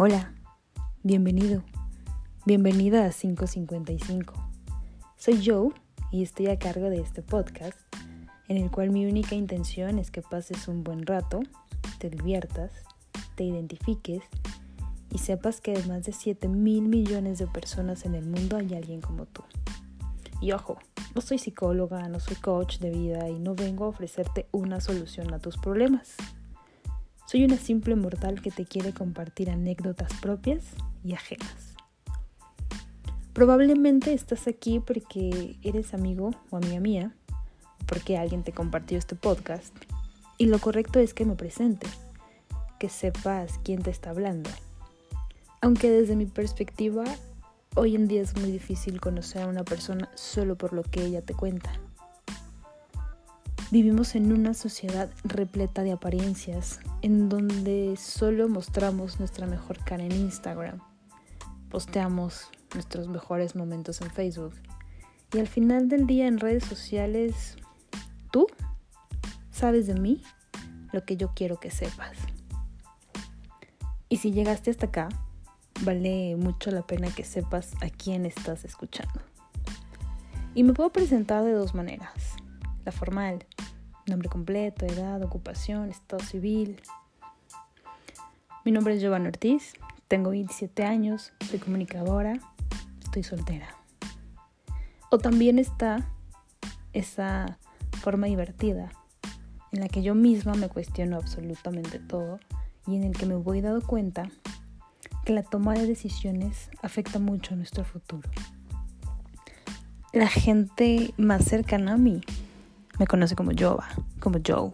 Hola, bienvenido, bienvenida a 555. Soy Joe y estoy a cargo de este podcast, en el cual mi única intención es que pases un buen rato, te diviertas, te identifiques y sepas que de más de 7 mil millones de personas en el mundo hay alguien como tú. Y ojo, no soy psicóloga, no soy coach de vida y no vengo a ofrecerte una solución a tus problemas. Soy una simple mortal que te quiere compartir anécdotas propias y ajenas. Probablemente estás aquí porque eres amigo o amiga mía, porque alguien te compartió este podcast, y lo correcto es que me presente, que sepas quién te está hablando. Aunque desde mi perspectiva, hoy en día es muy difícil conocer a una persona solo por lo que ella te cuenta. Vivimos en una sociedad repleta de apariencias, en donde solo mostramos nuestra mejor cara en Instagram, posteamos nuestros mejores momentos en Facebook y al final del día en redes sociales, tú sabes de mí lo que yo quiero que sepas. Y si llegaste hasta acá, vale mucho la pena que sepas a quién estás escuchando. Y me puedo presentar de dos maneras. Formal, nombre completo, edad, ocupación, estado civil. Mi nombre es Giovanna Ortiz, tengo 27 años, soy comunicadora, estoy soltera. O también está esa forma divertida en la que yo misma me cuestiono absolutamente todo y en el que me voy dando cuenta que la toma de decisiones afecta mucho a nuestro futuro. La gente más cercana a mí me conoce como Jova, como Joe.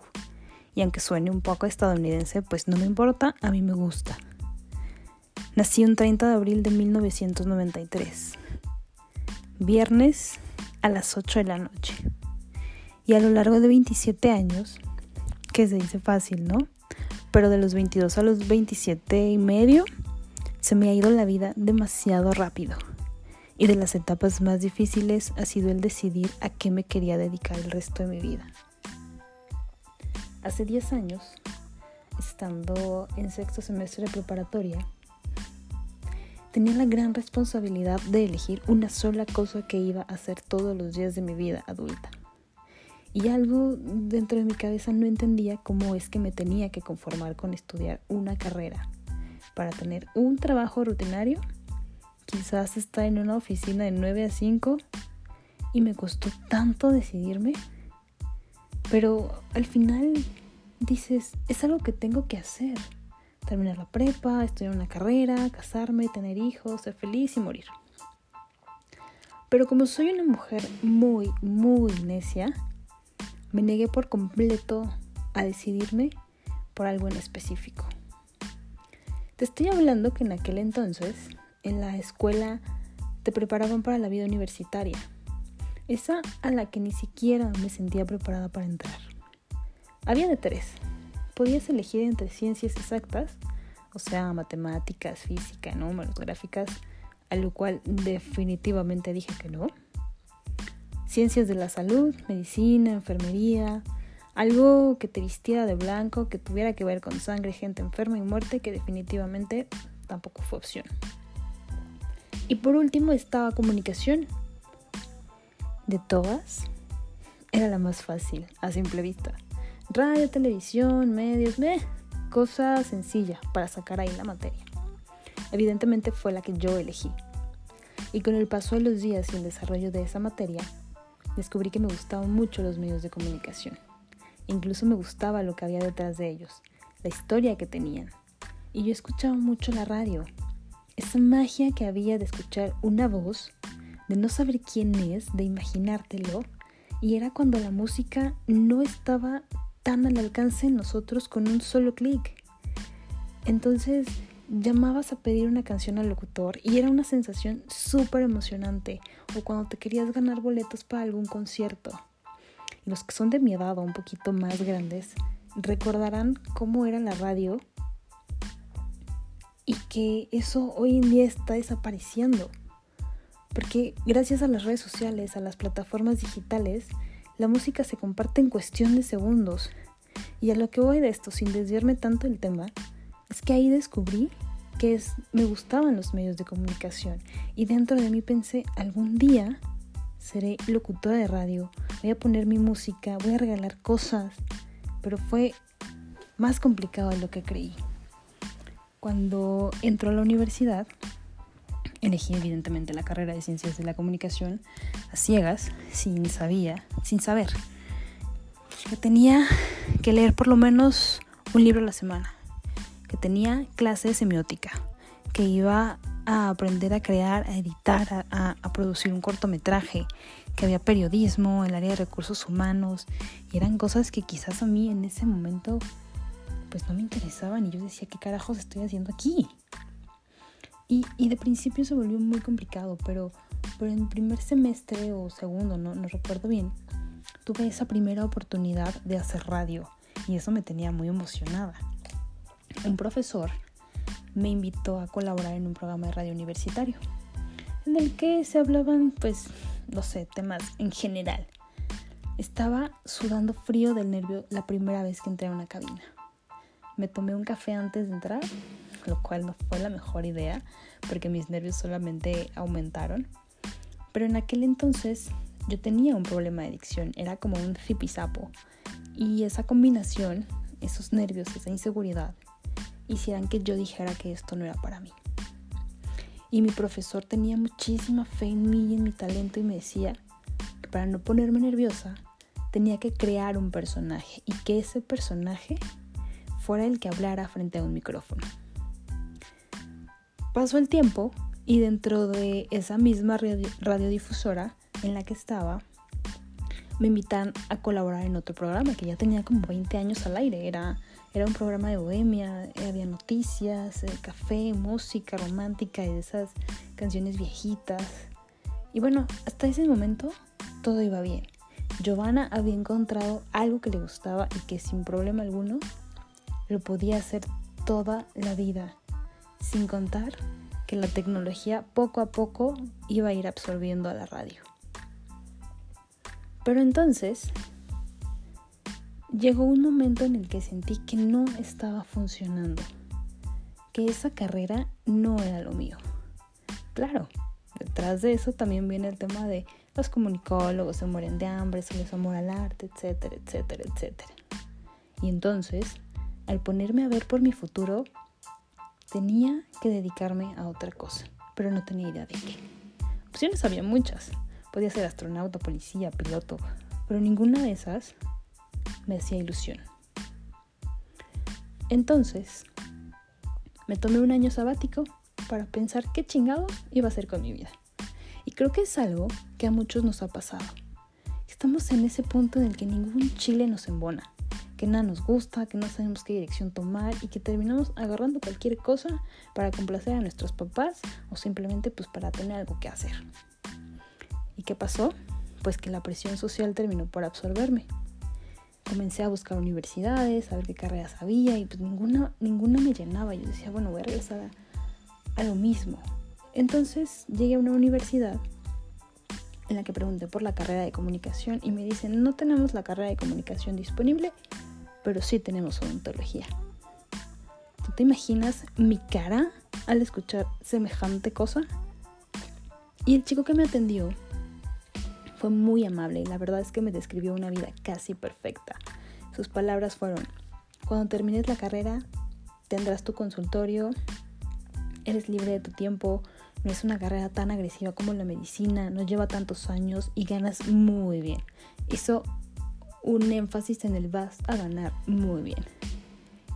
Y aunque suene un poco estadounidense, pues no me importa, a mí me gusta. Nací un 30 de abril de 1993. Viernes a las 8 de la noche. Y a lo largo de 27 años, que se dice fácil, ¿no? Pero de los 22 a los 27 y medio, se me ha ido la vida demasiado rápido y de las etapas más difíciles ha sido el decidir a qué me quería dedicar el resto de mi vida. Hace 10 años, estando en sexto semestre de preparatoria, tenía la gran responsabilidad de elegir una sola cosa que iba a hacer todos los días de mi vida adulta. Y algo dentro de mi cabeza no entendía cómo es que me tenía que conformar con estudiar una carrera para tener un trabajo rutinario quizás está en una oficina de 9 a 5 y me costó tanto decidirme. Pero al final dices, es algo que tengo que hacer. Terminar la prepa, estudiar una carrera, casarme, tener hijos, ser feliz y morir. Pero como soy una mujer muy, muy necia, me negué por completo a decidirme por algo en específico. Te estoy hablando que en aquel entonces en la escuela te preparaban para la vida universitaria, esa a la que ni siquiera me sentía preparada para entrar. Había de tres. Podías elegir entre ciencias exactas, o sea, matemáticas, física, números, gráficas, a lo cual definitivamente dije que no. Ciencias de la salud, medicina, enfermería, algo que te vistiera de blanco, que tuviera que ver con sangre, gente enferma y muerte, que definitivamente tampoco fue opción. Y por último estaba comunicación. De todas, era la más fácil, a simple vista. Radio, televisión, medios, meh, cosa sencilla para sacar ahí la materia. Evidentemente fue la que yo elegí. Y con el paso de los días y el desarrollo de esa materia, descubrí que me gustaban mucho los medios de comunicación. Incluso me gustaba lo que había detrás de ellos, la historia que tenían. Y yo escuchaba mucho la radio, esa magia que había de escuchar una voz, de no saber quién es, de imaginártelo, y era cuando la música no estaba tan al alcance de nosotros con un solo clic. Entonces llamabas a pedir una canción al locutor y era una sensación súper emocionante, o cuando te querías ganar boletos para algún concierto. Los que son de mi edad o un poquito más grandes recordarán cómo era la radio y que eso hoy en día está desapareciendo. Porque gracias a las redes sociales, a las plataformas digitales, la música se comparte en cuestión de segundos. Y a lo que voy de esto, sin desviarme tanto del tema, es que ahí descubrí que es, me gustaban los medios de comunicación y dentro de mí pensé, algún día seré locutora de radio, voy a poner mi música, voy a regalar cosas, pero fue más complicado de lo que creí. Cuando entró a la universidad, elegí evidentemente la carrera de Ciencias de la Comunicación a ciegas, sin sabía, sin saber. Que tenía que leer por lo menos un libro a la semana, que tenía clase de semiótica, que iba a aprender a crear, a editar, a, a, producir un cortometraje, que había periodismo, el área de recursos humanos, y eran cosas que quizás a mí en ese momento pues no me interesaban y yo decía, ¿qué carajos estoy haciendo aquí? Y, y de principio se volvió muy complicado, pero, pero en primer semestre o segundo, no, no recuerdo bien, tuve esa primera oportunidad de hacer radio y eso me tenía muy emocionada. Un profesor me invitó a colaborar en un programa de radio universitario, en el que se hablaban, pues, no sé, temas en general. Estaba sudando frío del nervio la primera vez que entré a una cabina. Me tomé un café antes de entrar, lo cual no fue la mejor idea, porque mis nervios solamente aumentaron. Pero en aquel entonces yo tenía un problema de adicción, era como un zipizapo. Y esa combinación, esos nervios, esa inseguridad, hicieran que yo dijera que esto no era para mí. Y mi profesor tenía muchísima fe en mí y en mi talento y me decía que para no ponerme nerviosa tenía que crear un personaje y que ese personaje fuera el que hablara frente a un micrófono. Pasó el tiempo y dentro de esa misma radiodifusora en la que estaba, me invitan a colaborar en otro programa que ya tenía como 20 años al aire. Era, era un programa de bohemia, había noticias, eh, café, música romántica y esas canciones viejitas. Y bueno, hasta ese momento todo iba bien. Giovanna había encontrado algo que le gustaba y que sin problema alguno lo podía hacer toda la vida, sin contar que la tecnología poco a poco iba a ir absorbiendo a la radio. Pero entonces llegó un momento en el que sentí que no estaba funcionando, que esa carrera no era lo mío. Claro, detrás de eso también viene el tema de los comunicólogos se mueren de hambre, se les amor al arte, etcétera, etcétera, etcétera. Y entonces, al ponerme a ver por mi futuro, tenía que dedicarme a otra cosa, pero no tenía idea de qué. Opciones había muchas. Podía ser astronauta, policía, piloto, pero ninguna de esas me hacía ilusión. Entonces, me tomé un año sabático para pensar qué chingado iba a hacer con mi vida. Y creo que es algo que a muchos nos ha pasado. Estamos en ese punto en el que ningún chile nos embona, que nada nos gusta, que no sabemos qué dirección tomar y que terminamos agarrando cualquier cosa para complacer a nuestros papás o simplemente pues para tener algo que hacer. ¿Y qué pasó? Pues que la presión social terminó por absorberme. Comencé a buscar universidades, a ver qué carreras había y pues ninguna, ninguna me llenaba. Yo decía, bueno, voy a regresar a, a lo mismo. Entonces llegué a una universidad en la que pregunté por la carrera de comunicación y me dicen, no tenemos la carrera de comunicación disponible, pero sí tenemos odontología. ¿Tú te imaginas mi cara al escuchar semejante cosa? Y el chico que me atendió fue muy amable y la verdad es que me describió una vida casi perfecta. Sus palabras fueron, cuando termines la carrera tendrás tu consultorio, eres libre de tu tiempo, no es una carrera tan agresiva como la medicina, no lleva tantos años y ganas muy bien. Hizo un énfasis en el vas a ganar muy bien.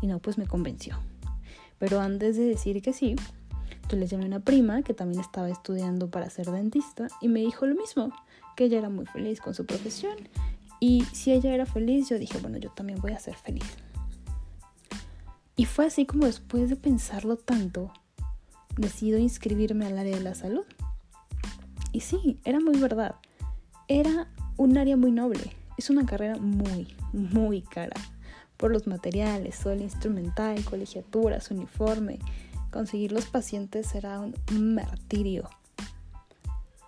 Y no, pues me convenció. Pero antes de decir que sí, yo le llamé a una prima que también estaba estudiando para ser dentista y me dijo lo mismo que ella era muy feliz con su profesión y si ella era feliz yo dije, bueno, yo también voy a ser feliz. Y fue así como después de pensarlo tanto, decido inscribirme al área de la salud. Y sí, era muy verdad. Era un área muy noble. Es una carrera muy, muy cara. Por los materiales, todo el instrumental, colegiaturas, uniforme. Conseguir los pacientes era un martirio.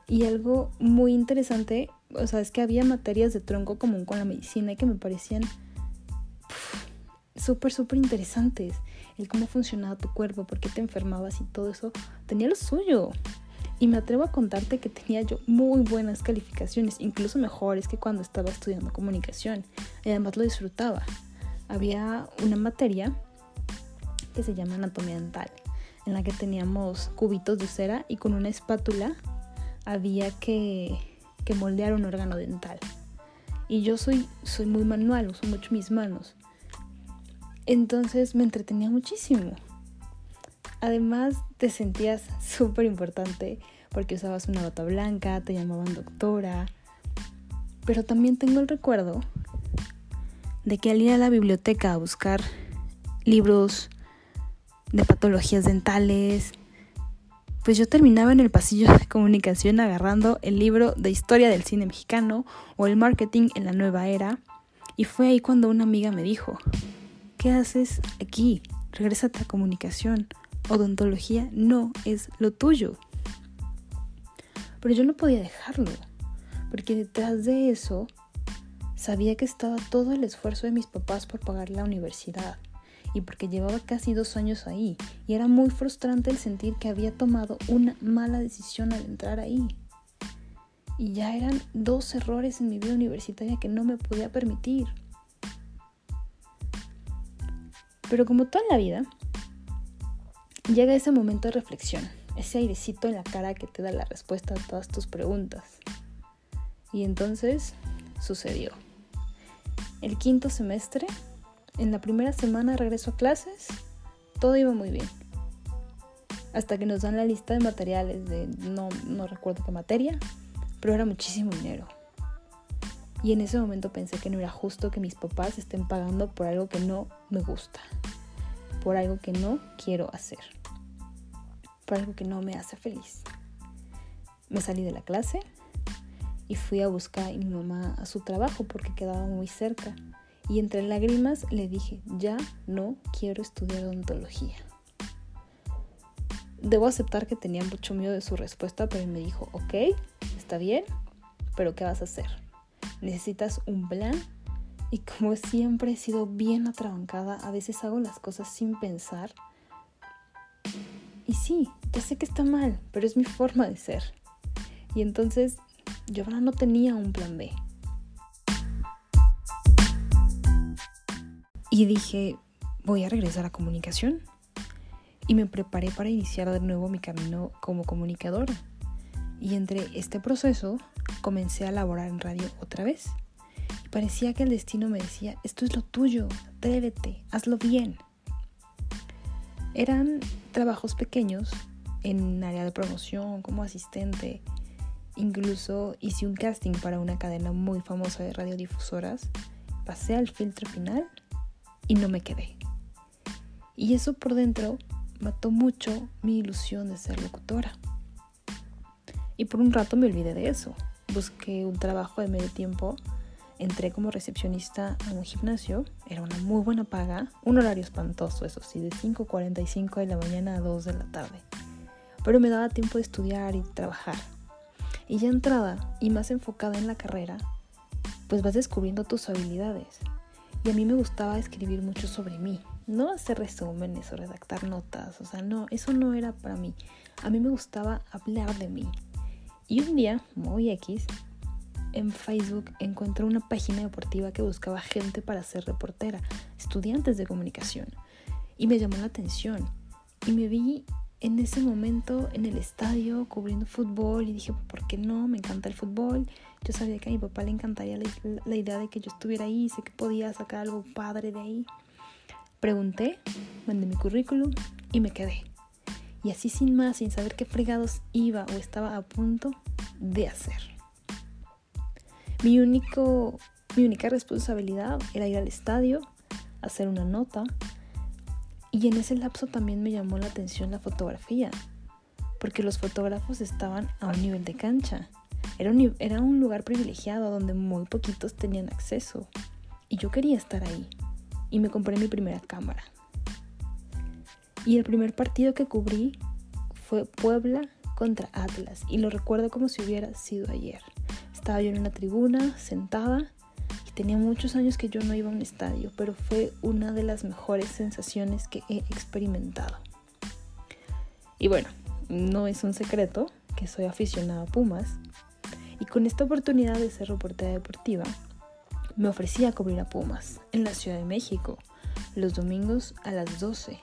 Y algo muy interesante, o sea, es que había materias de tronco común con la medicina que me parecían súper, súper interesantes. el cómo funcionaba tu cuerpo, por qué te enfermabas y todo eso, tenía lo suyo. Y me atrevo a contarte que tenía yo muy buenas calificaciones, incluso mejores que cuando estaba estudiando comunicación. Y además lo disfrutaba. Había una materia que se llama anatomía dental, en la que teníamos cubitos de cera y con una espátula había que, que moldear un órgano dental. Y yo soy, soy muy manual, uso mucho mis manos. Entonces me entretenía muchísimo. Además te sentías súper importante porque usabas una bata blanca, te llamaban doctora. Pero también tengo el recuerdo de que al ir a la biblioteca a buscar libros de patologías dentales, pues yo terminaba en el pasillo de comunicación agarrando el libro de historia del cine mexicano o el marketing en la nueva era. Y fue ahí cuando una amiga me dijo, ¿Qué haces aquí? Regrésate a comunicación. Odontología no es lo tuyo. Pero yo no podía dejarlo, porque detrás de eso sabía que estaba todo el esfuerzo de mis papás por pagar la universidad y porque llevaba casi dos años ahí y era muy frustrante el sentir que había tomado una mala decisión al entrar ahí. Y ya eran dos errores en mi vida universitaria que no me podía permitir. Pero como toda la vida, llega ese momento de reflexión, ese airecito en la cara que te da la respuesta a todas tus preguntas. Y entonces sucedió. El quinto semestre, en la primera semana regreso a clases, todo iba muy bien. Hasta que nos dan la lista de materiales de no, no recuerdo qué materia, pero era muchísimo dinero. Y en ese momento pensé que no era justo que mis papás estén pagando por algo que no me gusta, por algo que no quiero hacer, algo que no me hace feliz. Me salí de la clase y fui a buscar a mi mamá a su trabajo porque quedaba muy cerca. Y entre lágrimas le dije, ya no quiero estudiar odontología. Debo aceptar que tenía mucho miedo de su respuesta, pero me dijo, ok, está bien, pero ¿qué vas a hacer? necesitas un plan y como siempre he sido bien atrabancada, a veces hago las cosas sin pensar. Y sí, ya sé que está mal, pero es mi forma de ser. Y entonces yo ahora no tenía un plan B. Y dije, voy a regresar a comunicación. Y me preparé para iniciar de nuevo mi camino como comunicadora. Y entre este proceso comencé a laborar en radio otra vez. Y parecía que el destino me decía, esto es lo tuyo, atrévete, hazlo bien. Eran trabajos pequeños en área de promoción, como asistente. Incluso hice un casting para una cadena muy famosa de radiodifusoras. Pasé al filtro final y no me quedé. Y eso por dentro mató mucho mi ilusión de ser locutora. Y por un rato me olvidé de eso busqué un trabajo de medio tiempo, entré como recepcionista a un gimnasio, era una muy buena paga, un horario espantoso, eso sí, de 5.45 de la mañana a 2 de la tarde. Pero me daba tiempo de estudiar y trabajar. Y ya entrada y más enfocada en la carrera, pues vas descubriendo tus habilidades. Y a mí me gustaba escribir mucho sobre mí, no hacer resúmenes o redactar notas, o sea, no, eso no era para mí. A mí me gustaba hablar de mí, y un día, muy X, en Facebook encontré una página deportiva que buscaba gente para ser reportera, estudiantes de comunicación. Y me llamó la atención. Y me vi en ese momento en el estadio cubriendo fútbol y dije, ¿por qué no? Me encanta el fútbol. Yo sabía que a mi papá le encantaría la, la idea de que yo estuviera ahí, sé que podía sacar algo padre de ahí. Pregunté, mandé mi currículum y me quedé. Y así sin más, sin saber qué fregados iba o estaba a punto de hacer. Mi, mi única responsabilidad era ir al estadio, hacer una nota. Y en ese lapso también me llamó la atención la fotografía, porque los fotógrafos estaban a un nivel de cancha. Era un, era un lugar privilegiado donde muy poquitos tenían acceso. Y yo quería estar ahí. Y me compré mi primera cámara. Y el primer partido que cubrí fue Puebla contra Atlas y lo recuerdo como si hubiera sido ayer. Estaba yo en una tribuna sentada y Tenía muchos años que yo no iba a un estadio, pero fue una de las mejores sensaciones que he experimentado. Y bueno, no es un secreto que soy aficionada a Pumas y con esta oportunidad de ser reportera deportiva me ofrecí a cubrir a Pumas en la Ciudad de México los domingos a las 12.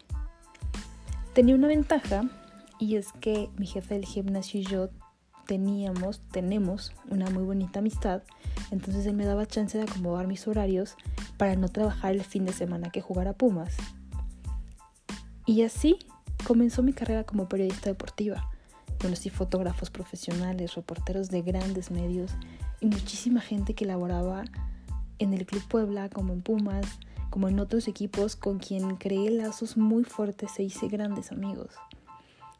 Tenía una ventaja y es que mi jefe del gimnasio y yo teníamos, tenemos una muy bonita amistad, entonces él me daba chance de acomodar mis horarios para no trabajar el fin de semana que jugara Pumas. Y así comenzó mi carrera como periodista deportiva. Conocí fotógrafos profesionales, reporteros de grandes medios y muchísima gente que laboraba en el Club Puebla, como en Pumas, como en otros equipos con quien creé lazos muy fuertes e hice grandes amigos.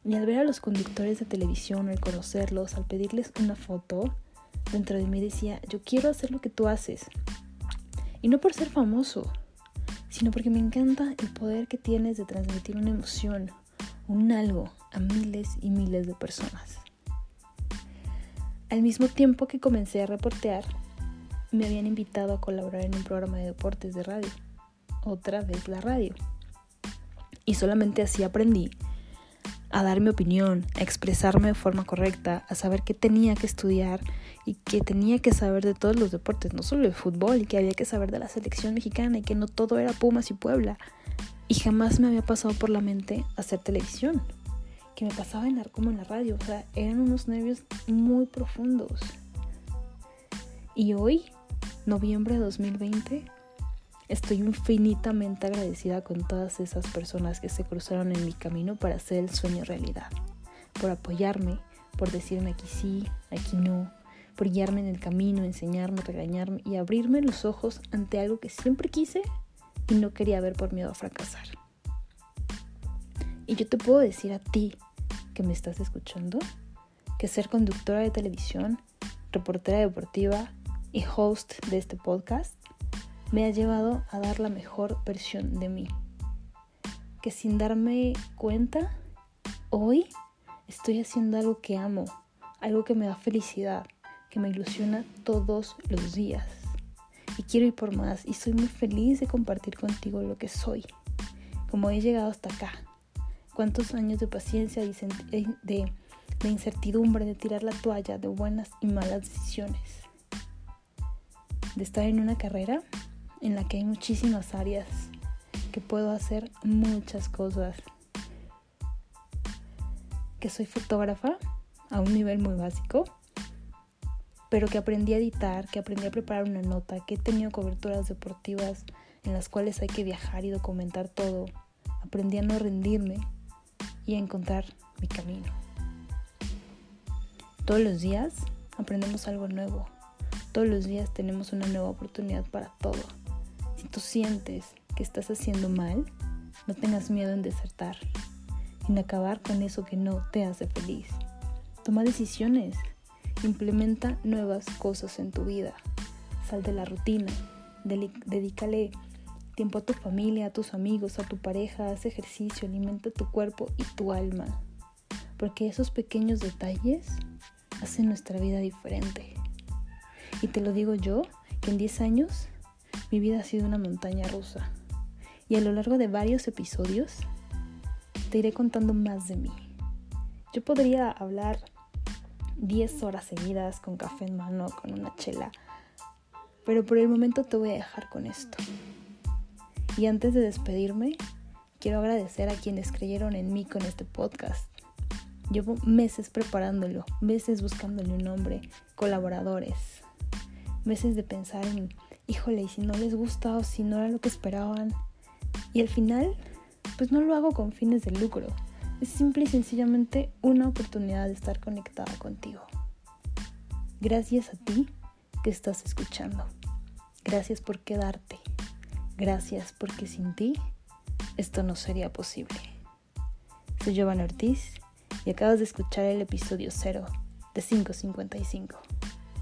Y al ver a los conductores de televisión, al conocerlos, al pedirles una foto, dentro de mí decía, yo quiero hacer lo que tú haces. Y no por ser famoso, sino porque me encanta el poder que tienes de transmitir una emoción, un algo a miles y miles de personas. Al mismo tiempo que comencé a reportear, me habían invitado a colaborar en un programa de deportes de radio. Otra vez la radio. Y solamente así aprendí a dar mi opinión, a expresarme de forma correcta, a saber qué tenía que estudiar y que tenía que saber de todos los deportes, no solo el fútbol, y que había que saber de la selección mexicana y que no todo era Pumas y Puebla. Y jamás me había pasado por la mente hacer televisión, que me pasaba en como en la radio, o sea, eran unos nervios muy profundos. Y hoy noviembre de 2020, estoy infinitamente agradecida con todas esas personas que se cruzaron en mi camino para hacer el sueño realidad, por apoyarme, por decirme aquí sí, aquí no, por guiarme en el camino, enseñarme, regañarme y abrirme los ojos ante algo que siempre quise y no quería ver por miedo a fracasar. Y yo te puedo decir a ti que me estás escuchando que ser conductora de televisión, reportera deportiva, y host de este podcast me ha llevado a dar la mejor versión de mí. Que sin darme cuenta, hoy estoy haciendo algo que amo, algo que me da felicidad, que me ilusiona todos los días. Y quiero ir por más y soy muy feliz de compartir contigo lo que soy, como he llegado hasta acá. Cuántos años de paciencia de, de incertidumbre, de tirar la toalla, de buenas y malas decisiones de estar en una carrera en la que hay muchísimas áreas, que puedo hacer muchas cosas, que soy fotógrafa a un nivel muy básico, pero que aprendí a editar, que aprendí a preparar una nota, que he tenido coberturas deportivas en las cuales hay que viajar y documentar todo, aprendí a no rendirme y a encontrar mi camino. Todos los días aprendemos algo nuevo todos los días tenemos una nueva oportunidad para todo. Tú sientes que estás haciendo mal, no tengas miedo en desertar, en acabar con eso que no te hace feliz. Toma decisiones, implementa nuevas cosas en tu vida, sal de la rutina, dedícale tiempo a tu familia, a tus amigos, a tu pareja, haz ejercicio, alimenta tu cuerpo y tu alma, porque esos pequeños detalles hacen nuestra vida diferente. Y te lo digo yo, que en 10 años mi vida ha sido una montaña rusa. Y a lo largo de varios episodios te iré contando más de mí. Yo podría hablar 10 horas seguidas con café en mano, con una chela, pero por el momento te voy a dejar con esto. Y antes de despedirme, quiero agradecer a quienes creyeron en mí con este podcast. Llevo meses preparándolo, meses buscándole un nombre, colaboradores, meses de pensar en, híjole, y si no les gusta o si no era lo que esperaban. Y al final, pues no lo hago con fines de lucro. Es simple y sencillamente una oportunidad de estar conectada contigo. Gracias a ti que estás escuchando. Gracias por quedarte. Gracias porque sin ti esto no sería posible. Soy Giovanna Ortiz y acabas de escuchar el episodio 0 de 555.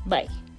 Bye.